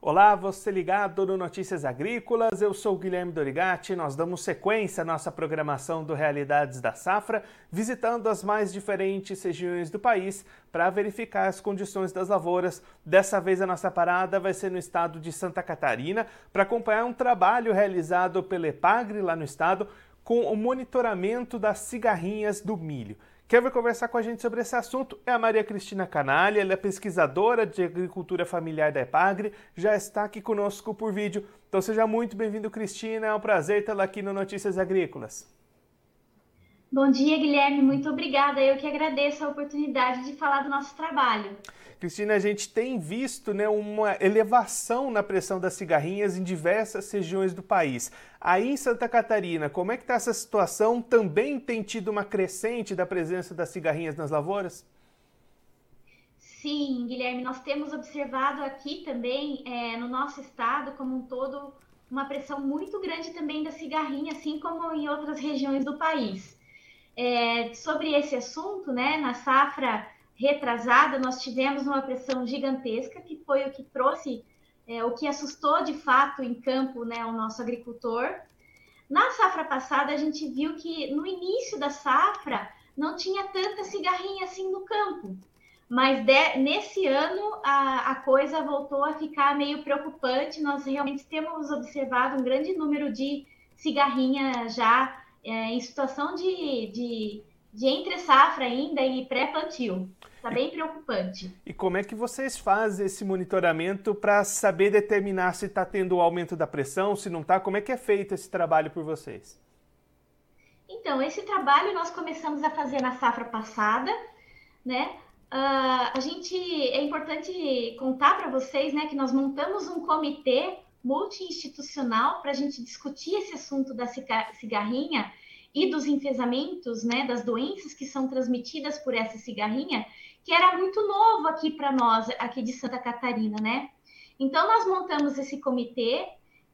Olá, você ligado no Notícias Agrícolas, eu sou Guilherme Dorigati. Nós damos sequência à nossa programação do Realidades da Safra, visitando as mais diferentes regiões do país para verificar as condições das lavouras. Dessa vez a nossa parada vai ser no estado de Santa Catarina para acompanhar um trabalho realizado pela EPAGRE lá no estado com o monitoramento das cigarrinhas do milho. Quem vai conversar com a gente sobre esse assunto é a Maria Cristina Canalha, ela é pesquisadora de agricultura familiar da EPAGRE, já está aqui conosco por vídeo. Então seja muito bem-vindo, Cristina, é um prazer tê-la aqui no Notícias Agrícolas. Bom dia, Guilherme, muito obrigada. Eu que agradeço a oportunidade de falar do nosso trabalho. Cristina, a gente tem visto né, uma elevação na pressão das cigarrinhas em diversas regiões do país. Aí em Santa Catarina, como é que está essa situação? Também tem tido uma crescente da presença das cigarrinhas nas lavouras? Sim, Guilherme, nós temos observado aqui também, é, no nosso estado como um todo, uma pressão muito grande também da cigarrinha, assim como em outras regiões do país. É, sobre esse assunto, né, na safra retrasada, nós tivemos uma pressão gigantesca, que foi o que trouxe, é, o que assustou de fato em campo né, o nosso agricultor. Na safra passada, a gente viu que no início da safra não tinha tanta cigarrinha assim no campo, mas de, nesse ano a, a coisa voltou a ficar meio preocupante. Nós realmente temos observado um grande número de cigarrinha já é, em situação de, de, de entre safra ainda e pré-plantio. Está bem preocupante. E como é que vocês fazem esse monitoramento para saber determinar se está tendo o aumento da pressão, se não está? Como é que é feito esse trabalho por vocês? Então, esse trabalho nós começamos a fazer na safra passada, né? Uh, a gente é importante contar para vocês, né, que nós montamos um comitê multi-institucional para a gente discutir esse assunto da cigarrinha e dos enfesamentos, né, das doenças que são transmitidas por essa cigarrinha, que era muito novo aqui para nós, aqui de Santa Catarina, né? Então, nós montamos esse comitê,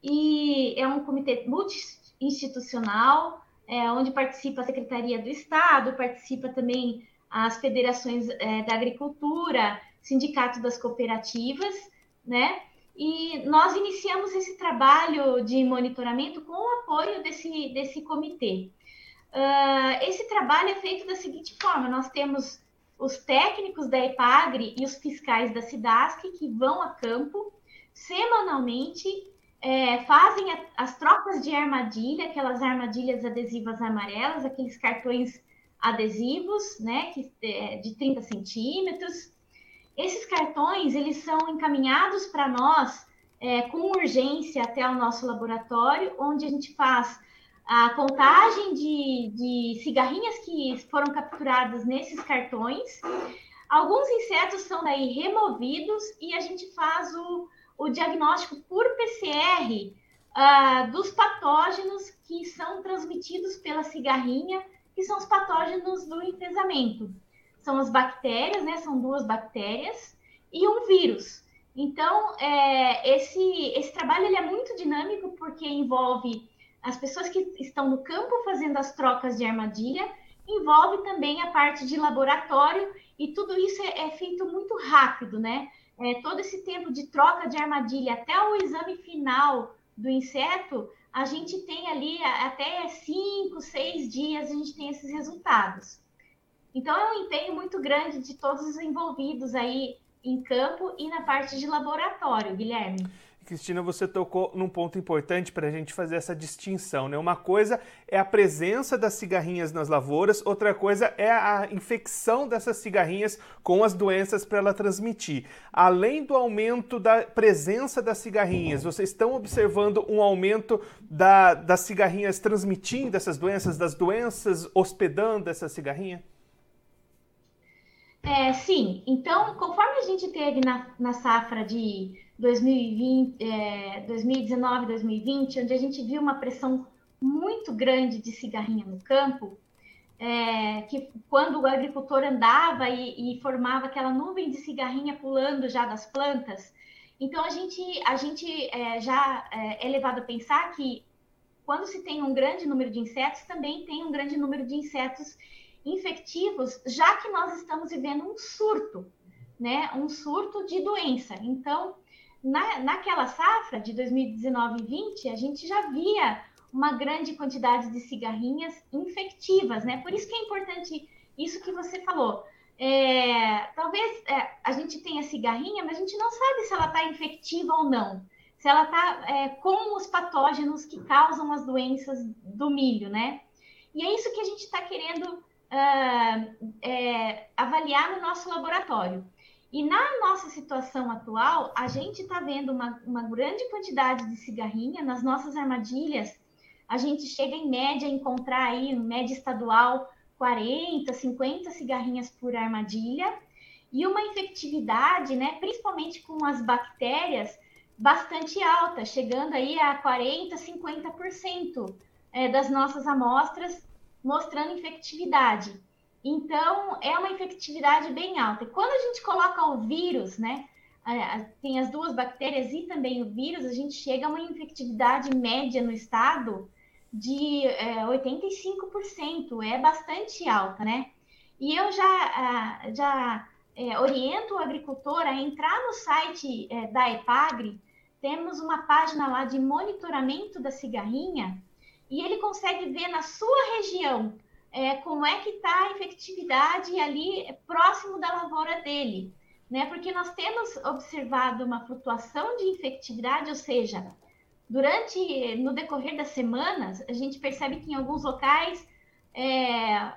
e é um comitê multi-institucional, é, onde participa a Secretaria do Estado, participa também as federações é, da agricultura, sindicato das cooperativas, né? E nós iniciamos esse trabalho de monitoramento com o apoio desse, desse comitê. Uh, esse trabalho é feito da seguinte forma: nós temos os técnicos da EPAGRE e os fiscais da SIDASC que vão a campo semanalmente, é, fazem a, as trocas de armadilha, aquelas armadilhas adesivas amarelas, aqueles cartões adesivos, né, que, é, de 30 centímetros. Esses cartões, eles são encaminhados para nós é, com urgência até o nosso laboratório, onde a gente faz a contagem de, de cigarrinhas que foram capturadas nesses cartões. Alguns insetos são daí removidos e a gente faz o, o diagnóstico por PCR uh, ah, dos patógenos que são transmitidos pela cigarrinha, que são os patógenos do enfesamento. São as bactérias, né? São duas bactérias e um vírus. Então, é, esse, esse trabalho ele é muito dinâmico porque envolve as pessoas que estão no campo fazendo as trocas de armadilha, envolve também a parte de laboratório, e tudo isso é, é feito muito rápido, né? É, todo esse tempo de troca de armadilha até o exame final do inseto, a gente tem ali até cinco, seis dias, a gente tem esses resultados. Então, é um empenho muito grande de todos os envolvidos aí em campo e na parte de laboratório, Guilherme. Cristina, você tocou num ponto importante para a gente fazer essa distinção. Né? Uma coisa é a presença das cigarrinhas nas lavouras, outra coisa é a infecção dessas cigarrinhas com as doenças para ela transmitir. Além do aumento da presença das cigarrinhas, vocês estão observando um aumento da, das cigarrinhas transmitindo essas doenças, das doenças hospedando essa cigarrinha? É, sim. Então, conforme a gente teve na, na safra de 2020, é, 2019, 2020, onde a gente viu uma pressão muito grande de cigarrinha no campo, é, que quando o agricultor andava e, e, formava aquela nuvem de cigarrinha pulando já das plantas, então a gente, a gente é, já é, é levado a pensar que quando se tem um grande número de insetos, também tem um grande número de insetos infectivos, já que nós estamos vivendo um surto, né? Um surto de doença. Então, na, naquela safra de 2019 e 20, a gente já via uma grande quantidade de cigarrinhas infectivas, né? Por isso que é importante isso que você falou. É, talvez é, a gente tenha cigarrinha, mas a gente não sabe se ela está infectiva ou não. Se ela está é, com os patógenos que causam as doenças do milho, né? E é isso que a gente está querendo uh, avaliar no nosso laboratório. E na nossa situação atual, a gente está vendo uma, uma grande quantidade de cigarrinha nas nossas armadilhas. A gente chega em média a encontrar aí, média estadual, 40, 50 cigarrinhas por armadilha e uma infectividade, né, principalmente com as bactérias, bastante alta, chegando aí a 40, 50% é, das nossas amostras mostrando infectividade. Então, é uma infectividade bem alta. E quando a gente coloca o vírus, né, tem as duas bactérias e também o vírus, a gente chega a uma infectividade média no estado de é, 85%, é bastante alta, né? E eu já, já é, oriento o agricultor a entrar no site é, da EPAGRE, temos uma página lá de monitoramento da cigarrinha, e ele consegue ver na sua região é, como é que está a efetividade ali próximo da lavoura dele, né? Porque nós temos observado uma flutuação de infectividade, ou seja, durante, no decorrer das semanas, a gente percebe que em alguns locais é,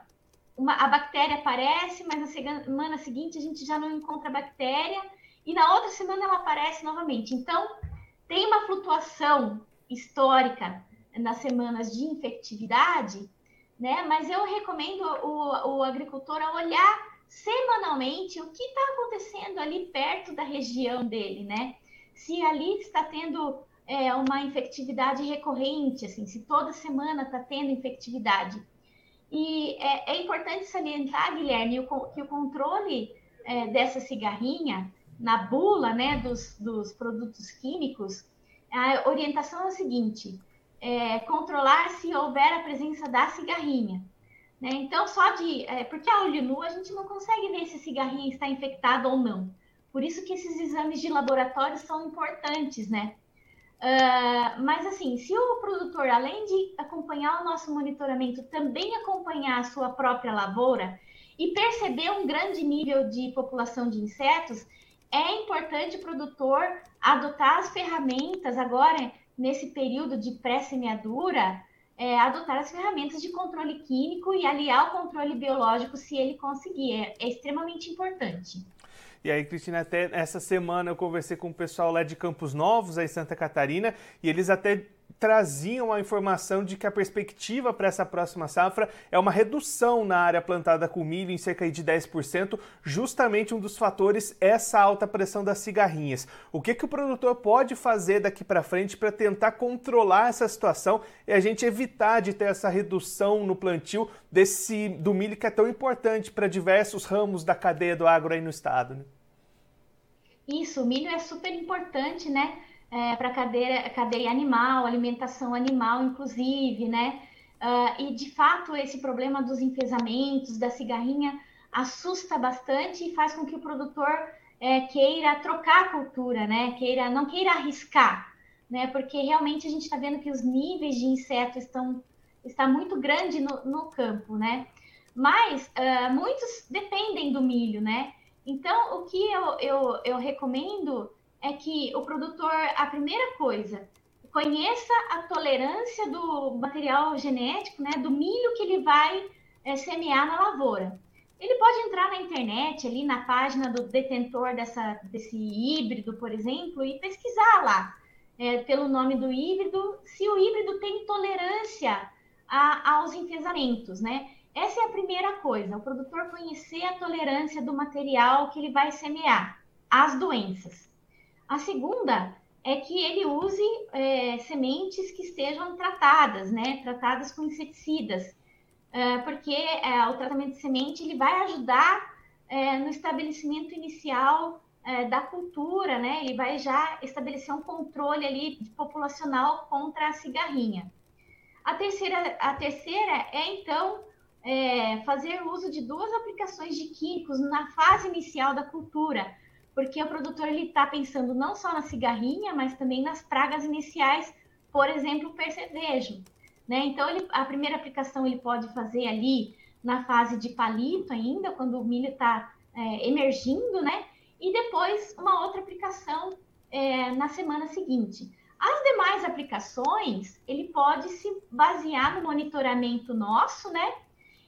uma, a bactéria aparece, mas na semana seguinte a gente já não encontra a bactéria, e na outra semana ela aparece novamente. Então, tem uma flutuação histórica nas semanas de infectividade, né? Mas eu recomendo o, o agricultor a olhar semanalmente o que está acontecendo ali perto da região dele, né? Se ali está tendo é, uma infectividade recorrente, assim, se toda semana está tendo infectividade. E é, é, importante salientar, Guilherme, o, que o controle é, dessa cigarrinha na bula, né, dos, dos produtos químicos, a orientação é a seguinte: é, controlar se houver a presença da cigarrinha. Né? Então, só de. É, porque a olho nu a gente não consegue ver se a cigarrinha está infectada ou não. Por isso que esses exames de laboratório são importantes, né? Uh, mas assim, se o produtor, além de acompanhar o nosso monitoramento, também acompanhar a sua própria lavoura e perceber um grande nível de população de insetos, é importante o produtor adotar as ferramentas agora nesse período de pré-semeadura, é, adotar as ferramentas de controle químico e aliar o controle biológico se ele conseguir. É, é extremamente importante. E aí, Cristina, até essa semana eu conversei com o pessoal lá de Campos Novos, aí em Santa Catarina, e eles até traziam a informação de que a perspectiva para essa próxima safra é uma redução na área plantada com milho em cerca de 10%, justamente um dos fatores essa alta pressão das cigarrinhas. O que, que o produtor pode fazer daqui para frente para tentar controlar essa situação e a gente evitar de ter essa redução no plantio desse do milho que é tão importante para diversos ramos da cadeia do agro aí no estado? Né? Isso, o milho é super importante, né? É, para cadeia, cadeia animal, alimentação animal, inclusive, né? Uh, e de fato esse problema dos enfesamentos, da cigarrinha, assusta bastante e faz com que o produtor é, queira trocar a cultura, né? Queira, não queira arriscar, né? Porque realmente a gente está vendo que os níveis de insetos estão está muito grande no, no campo, né? Mas uh, muitos dependem do milho, né? Então, o que eu, eu, eu recomendo é que o produtor, a primeira coisa, conheça a tolerância do material genético, né, do milho que ele vai é, semear na lavoura. Ele pode entrar na internet, ali na página do detentor dessa, desse híbrido, por exemplo, e pesquisar lá, é, pelo nome do híbrido, se o híbrido tem tolerância a, aos enfesamentos, né? Essa é a primeira coisa, o produtor conhecer a tolerância do material que ele vai semear, às doenças. A segunda é que ele use é, sementes que estejam tratadas, né? Tratadas com inseticidas, é, porque é, o tratamento de semente ele vai ajudar é, no estabelecimento inicial é, da cultura, né? Ele vai já estabelecer um controle ali populacional contra a cigarrinha. A terceira, a terceira é então é, fazer uso de duas aplicações de químicos na fase inicial da cultura porque o produtor ele está pensando não só na cigarrinha, mas também nas pragas iniciais, por exemplo, o percevejo. Né? Então, ele, a primeira aplicação ele pode fazer ali na fase de palito ainda, quando o milho está é, emergindo, né? E depois uma outra aplicação é, na semana seguinte. As demais aplicações, ele pode se basear no monitoramento nosso, né?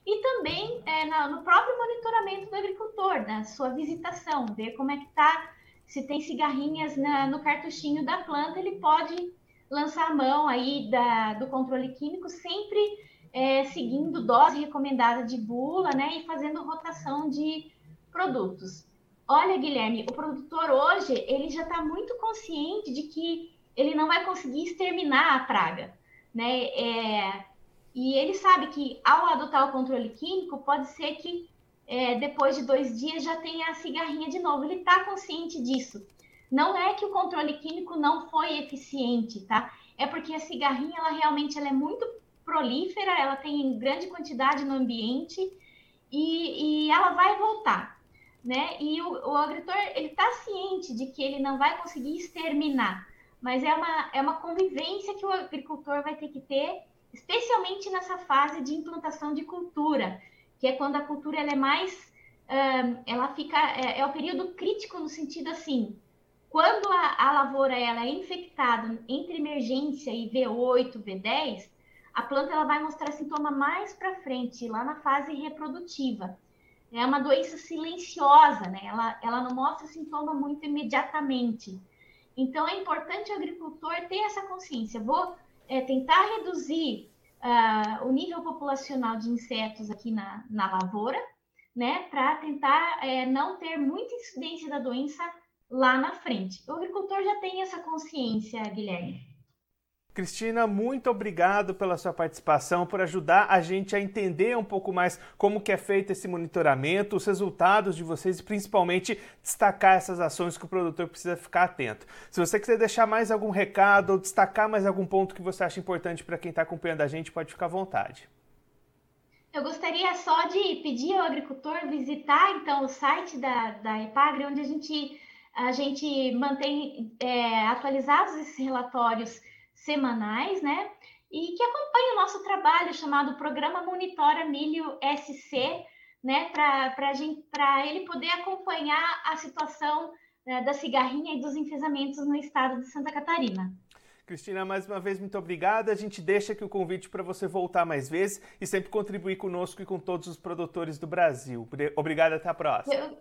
E também é, no próprio monitoramento do agricultor, na sua visitação, ver como é que está, se tem cigarrinhas na, no cartuchinho da planta, ele pode lançar a mão aí da, do controle químico, sempre é, seguindo dose recomendada de bula, né, e fazendo rotação de produtos. Olha, Guilherme, o produtor hoje, ele já está muito consciente de que ele não vai conseguir exterminar a praga, né, é, e ele sabe que ao adotar o controle químico, pode ser que é, depois de dois dias já tenha a cigarrinha de novo. Ele está consciente disso. Não é que o controle químico não foi eficiente, tá? É porque a cigarrinha, ela realmente ela é muito prolífera, ela tem grande quantidade no ambiente e, e ela vai voltar, né? E o, o agricultor, ele está ciente de que ele não vai conseguir exterminar, mas é uma, é uma convivência que o agricultor vai ter que ter especialmente nessa fase de implantação de cultura, que é quando a cultura ela é mais, ela fica, é, é, o período crítico no sentido assim, quando a, a lavoura ela é infectada entre emergência e V8, V10, a planta ela vai mostrar sintoma mais para frente, lá na fase reprodutiva. É uma doença silenciosa, né? Ela, ela não mostra sintoma muito imediatamente. Então, é importante o agricultor ter essa consciência. Vou é tentar reduzir uh, o nível populacional de insetos aqui na, na lavoura, né, para tentar é, não ter muita incidência da doença lá na frente. O agricultor já tem essa consciência, Guilherme. Cristina, muito obrigado pela sua participação, por ajudar a gente a entender um pouco mais como que é feito esse monitoramento, os resultados de vocês e principalmente destacar essas ações que o produtor precisa ficar atento. Se você quiser deixar mais algum recado ou destacar mais algum ponto que você acha importante para quem está acompanhando a gente, pode ficar à vontade. Eu gostaria só de pedir ao agricultor visitar então o site da, da Epagre, onde a gente, a gente mantém é, atualizados esses relatórios semanais, né? E que acompanha o nosso trabalho chamado Programa Monitora Milho SC, né? Para ele poder acompanhar a situação né, da cigarrinha e dos enfesamentos no estado de Santa Catarina. Cristina, mais uma vez, muito obrigada. A gente deixa aqui o convite para você voltar mais vezes e sempre contribuir conosco e com todos os produtores do Brasil. Obrigada, até a próxima. Eu,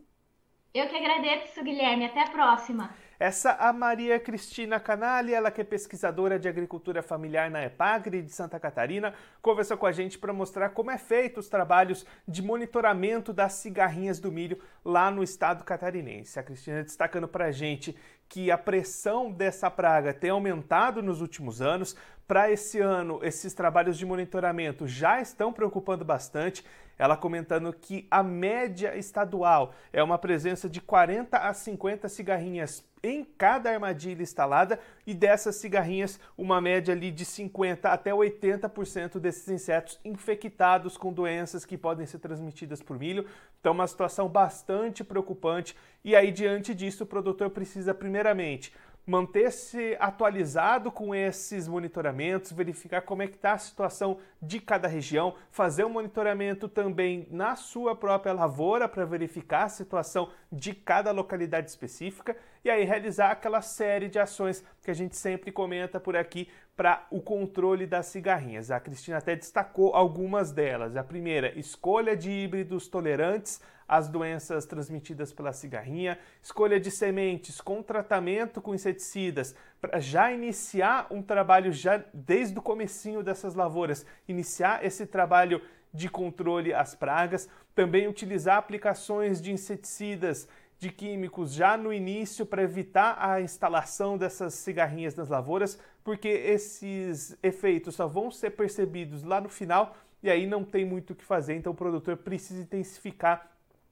eu que agradeço, Guilherme. Até a próxima. Essa a Maria Cristina Canali, ela que é pesquisadora de agricultura familiar na EPAGRE de Santa Catarina, conversou com a gente para mostrar como é feito os trabalhos de monitoramento das cigarrinhas do milho lá no estado catarinense. A Cristina destacando para a gente que a pressão dessa praga tem aumentado nos últimos anos. Para esse ano, esses trabalhos de monitoramento já estão preocupando bastante. Ela comentando que a média estadual é uma presença de 40 a 50 cigarrinhas em cada armadilha instalada e dessas cigarrinhas, uma média ali de 50 até 80% desses insetos infectados com doenças que podem ser transmitidas por milho. Então, uma situação bastante preocupante. E aí, diante disso, o produtor precisa, primeiramente, manter-se atualizado com esses monitoramentos, verificar como é que está a situação de cada região, fazer um monitoramento também na sua própria lavoura para verificar a situação de cada localidade específica e aí realizar aquela série de ações que a gente sempre comenta por aqui para o controle das cigarrinhas. A Cristina até destacou algumas delas. A primeira, escolha de híbridos tolerantes às doenças transmitidas pela cigarrinha, escolha de sementes com tratamento com inseticidas, para já iniciar um trabalho já desde o comecinho dessas lavouras, iniciar esse trabalho de controle às pragas, também utilizar aplicações de inseticidas de químicos já no início para evitar a instalação dessas cigarrinhas nas lavouras, porque esses efeitos só vão ser percebidos lá no final e aí não tem muito o que fazer, então o produtor precisa intensificar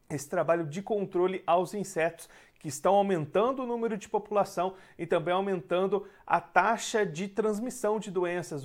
esse trabalho de controle aos insetos que estão aumentando o número de população e também aumentando a taxa de transmissão de doenças,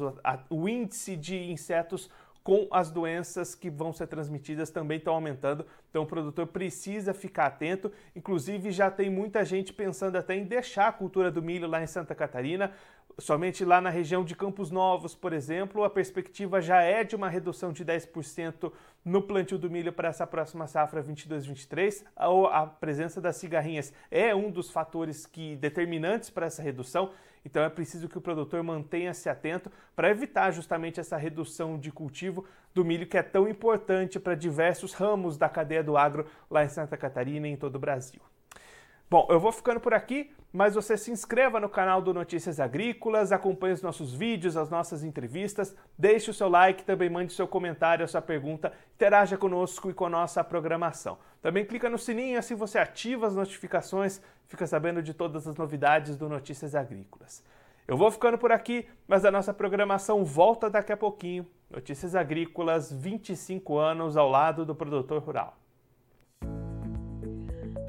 o, índice de insetos com as doenças que vão ser transmitidas também estão aumentando. Então o produtor precisa ficar atento. Inclusive já tem muita gente pensando até em deixar a cultura do milho lá em Santa Catarina. Somente lá na região de Campos Novos, por exemplo, a perspectiva já é de uma redução de 10% no plantio do milho para essa próxima safra 22-23. A presença das cigarrinhas é um dos fatores que determinantes para essa redução. Então é preciso que o produtor mantenha-se atento para evitar justamente essa redução de cultivo do milho que é tão importante para diversos ramos da cadeia do agro lá em Santa Catarina e em todo o Brasil. Bom, eu vou ficando por aqui, mas você se inscreva no canal do Notícias Agrícolas, acompanhe os nossos vídeos, as nossas entrevistas, deixe o seu like, também mande seu comentário, a sua pergunta, interaja conosco e com a nossa programação. Também clica no sininho, assim você ativa as notificações, fica sabendo de todas as novidades do Notícias Agrícolas. Eu vou ficando por aqui, mas a nossa programação volta daqui a pouquinho. Notícias Agrícolas, 25 anos ao lado do produtor rural.